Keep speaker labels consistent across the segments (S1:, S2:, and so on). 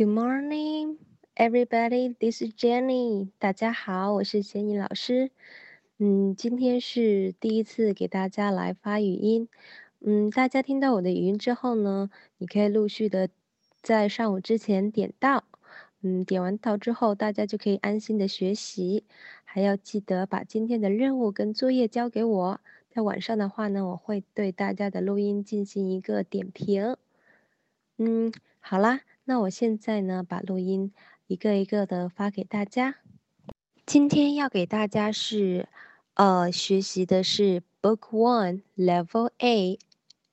S1: Good morning, everybody. This is Jenny. 大家好，我是杰尼老师。嗯，今天是第一次给大家来发语音。嗯，大家听到我的语音之后呢，你可以陆续的在上午之前点到。嗯，点完到之后，大家就可以安心的学习。还要记得把今天的任务跟作业交给我。在晚上的话呢，我会对大家的录音进行一个点评。嗯，好啦。那我现在呢，把录音一个一个的发给大家。今天要给大家是，呃，学习的是 Book One Level A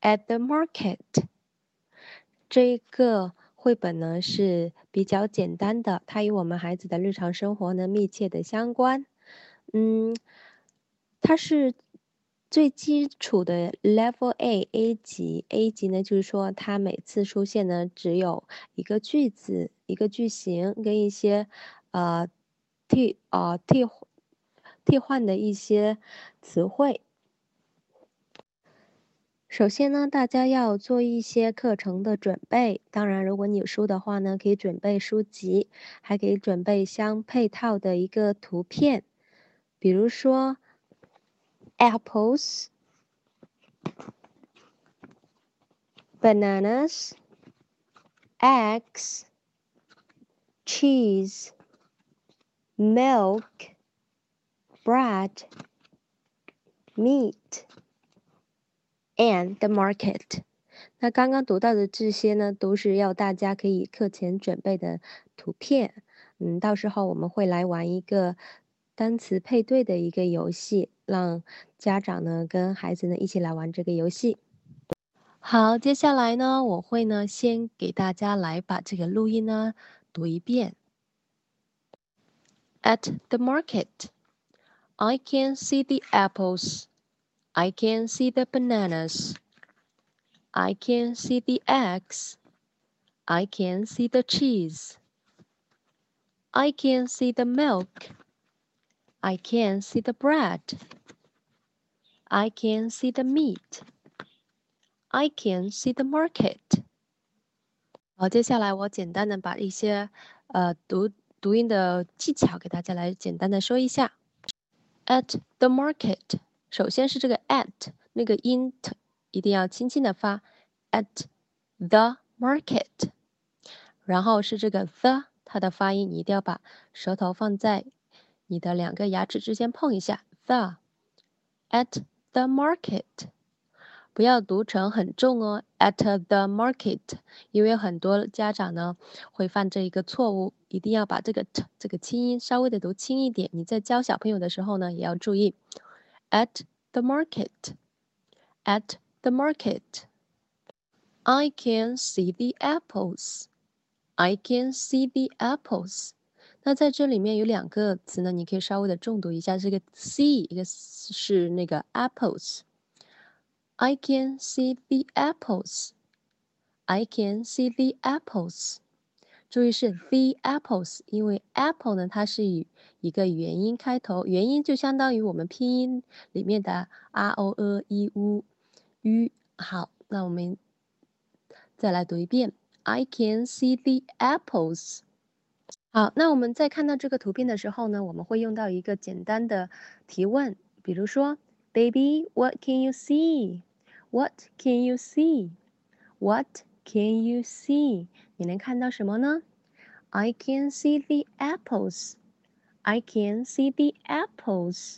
S1: at the Market。这一个绘本呢是比较简单的，它与我们孩子的日常生活呢密切的相关。嗯，它是。最基础的 Level A A 级 A 级呢，就是说它每次出现呢只有一个句子、一个句型跟一些呃替呃替替换的一些词汇。首先呢，大家要做一些课程的准备。当然，如果你有书的话呢，可以准备书籍，还可以准备相配套的一个图片，比如说。apples, bananas, eggs, cheese, milk, bread, meat, and the market。那刚刚读到的这些呢，都是要大家可以课前准备的图片。嗯，到时候我们会来玩一个 单词配对的一个游戏，让家长呢跟孩子呢一起来玩这个游戏。好，接下来呢，我会呢先给大家来把这个录音呢读一遍。At the market, I can see the apples. I can see the bananas. I can see the eggs. I can see the cheese. I can see the milk. I can see the bread. I can see the meat. I can see the market. 好，接下来我简单的把一些呃读读音的技巧给大家来简单的说一下。At the market，首先是这个 at 那个音一定要轻轻的发。At the market，然后是这个 the，它的发音你一定要把舌头放在 你的两个牙齿之间碰一下，the at the market，不要读成很重哦，at the market，因为很多家长呢会犯这一个错误，一定要把这个 t 这个轻音稍微的读轻一点。你在教小朋友的时候呢，也要注意，at the market，at the market，I can see the apples，I can see the apples。那在这里面有两个词呢，你可以稍微的重读一下，这个 see 一个是那个 apples。I can see the apples. I can see the apples. 注意是 the apples，因为 apple 呢，它是以一个元音开头，元音就相当于我们拼音里面的 r o e i u u。好，那我们再来读一遍，I can see the apples. 好，那我们在看到这个图片的时候呢，我们会用到一个简单的提问，比如说，Baby, what can you see? What can you see? What can you see? 你能看到什么呢？I can see the apples. I can see the apples.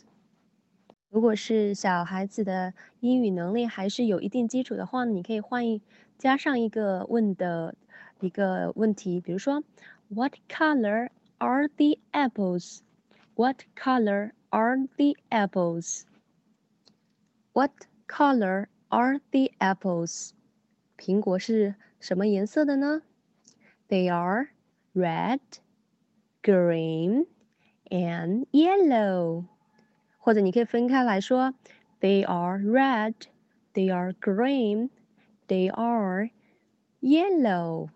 S1: 如果是小孩子的英语能力还是有一定基础的话，你可以换一加上一个问的一个问题，比如说。What color are the apples? What color are the apples? What color are the apples? 苹果是什么颜色的呢？They are red, green, and yellow. 或者你可以分开来说，They are red, they are green, they are yellow.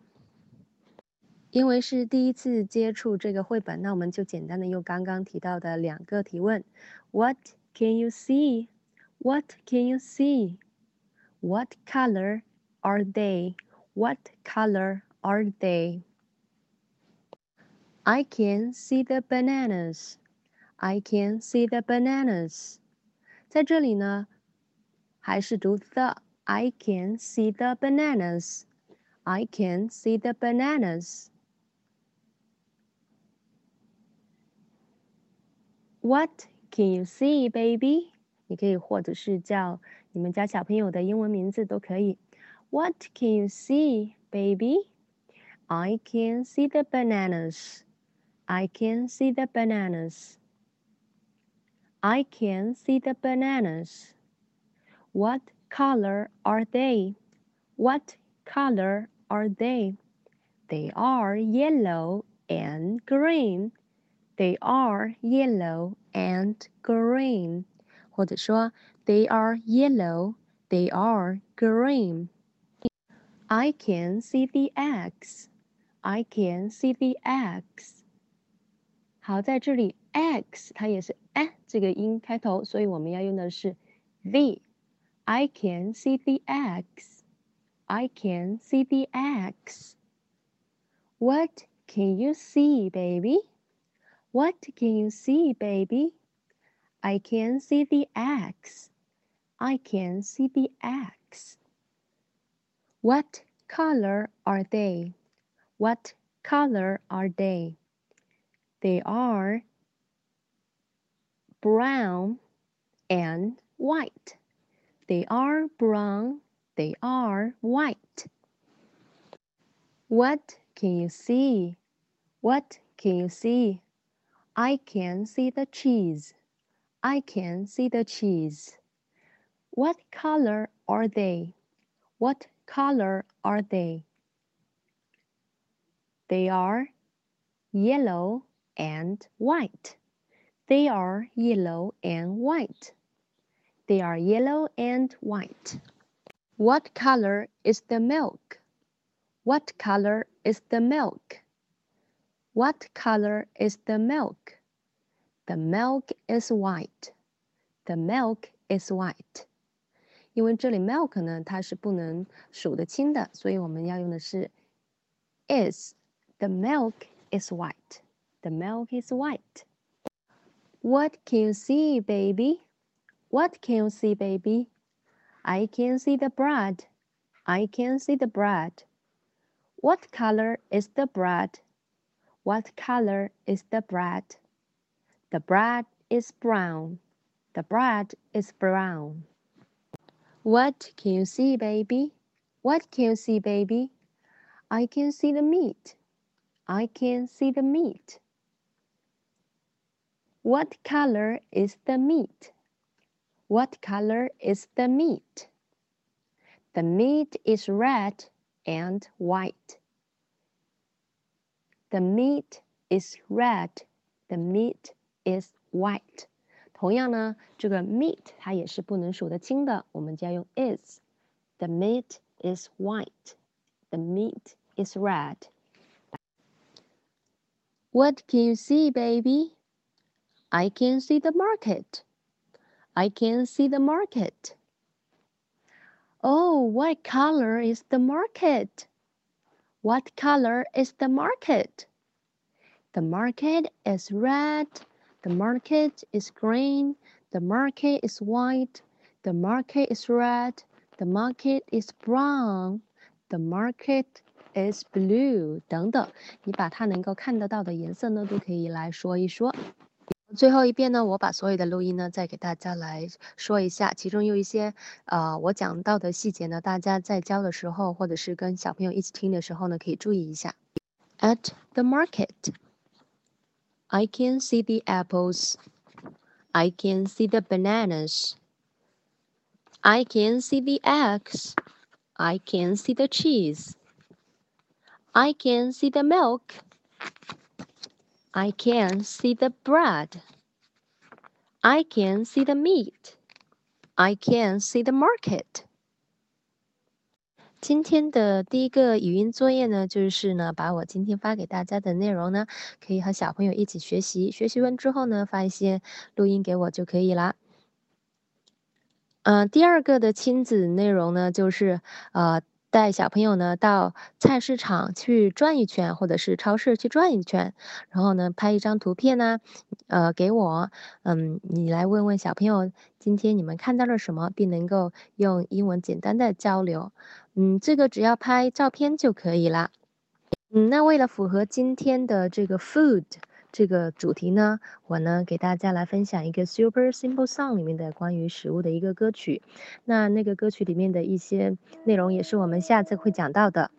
S1: 因为是第一次接触这个绘本，那我们就简单的用刚刚提到的两个提问：What can you see? What can you see? What color are they? What color are they? I can see the bananas. I can see the bananas. 在这里呢，还是读 the。I can see the bananas. I can see the bananas. What can you see, baby? 你可以或者是叫你们家小朋友的英文名字都可以。What can you see, baby? I can see the bananas. I can see the bananas. I can see the bananas. What color are they? What color are they? They are yellow and green. They are yellow and green. 或者说 They are yellow. They are green. I can see the eggs. I can see the eggs. 好，在这里 x 它也是 a 这个音开头，所以我们要用的是 the。I can see the eggs. I can see the eggs. What can you see, baby? What can you see, baby? I can see the eggs. I can see the eggs. What color are they? What color are they? They are brown and white. They are brown. They are white. What can you see? What can you see? I can see the cheese. I can see the cheese. What color are they? What color are they? They are yellow and white. They are yellow and white. They are yellow and white. What color is the milk? What color is the milk? What color is the milk? The milk is white. The milk is white. 因为这里 milk 呢，它是不能数得清的，所以我们要用的是 is. The milk is white. The milk is white. What can you see, baby? What can you see, baby? I can see the bread. I can see the bread. What color is the bread? What color is the bread? The bread is brown. The bread is brown. What can you see, baby? What can you see, baby? I can see the meat. I can see the meat. What color is the meat? What color is the meat? The meat is red and white. The meat is red. The meat is white. 同样呢，这个 meat 它也是不能数得清的，我们就要用 is。The meat is white. The meat is red. What can you see, baby? I can see the market. I can see the market. Oh, what color is the market? What color is the market? The market is red. The market is green. The market is white. The market is red. The market is brown. The market is blue 等等，你把它能够看得到的颜色呢，都可以来说一说。 最后一遍呢，我把所有的录音呢再给大家来说一下，其中有一些呃我讲到的细节呢，大家在教的时候或者是跟小朋友一起听的时候呢，可以注意一下。At the market, I can see the apples. I can see the bananas. I can see the eggs. I can see the cheese. I can see the milk. I can see the bread. I can see the meat. I can see the market. 今天的第一个语音作业呢，就是呢，把我今天发给大家的内容呢，可以和小朋友一起学习。学习完之后呢，发一些录音给我就可以啦。嗯，第二个的亲子内容呢，就是呃。带小朋友呢到菜市场去转一圈，或者是超市去转一圈，然后呢拍一张图片呢，呃给我，嗯，你来问问小朋友今天你们看到了什么，并能够用英文简单的交流，嗯，这个只要拍照片就可以了，嗯，那为了符合今天的这个 food。这个主题呢，我呢给大家来分享一个 Super Simple Song 里面的关于食物的一个歌曲。那那个歌曲里面的一些内容也是我们下次会讲到的。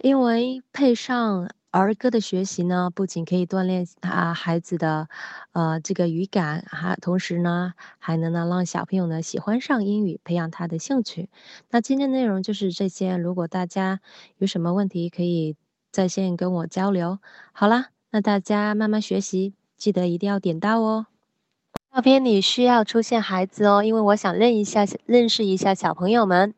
S1: 因为配上儿歌的学习呢，不仅可以锻炼啊孩子的呃这个语感，还同时呢还能呢让小朋友呢喜欢上英语，培养他的兴趣。那今天内容就是这些。如果大家有什么问题，可以在线跟我交流。好啦。那大家慢慢学习，记得一定要点到哦。照片里需要出现孩子哦，因为我想认一下、认识一下小朋友们。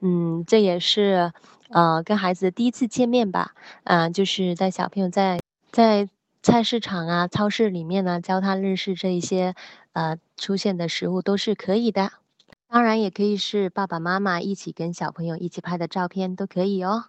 S1: 嗯，这也是呃跟孩子第一次见面吧。嗯，就是带小朋友在在菜市场啊、超市里面呢，教他认识这一些呃出现的食物都是可以的。当然也可以是爸爸妈妈一起跟小朋友一起拍的照片都可以哦。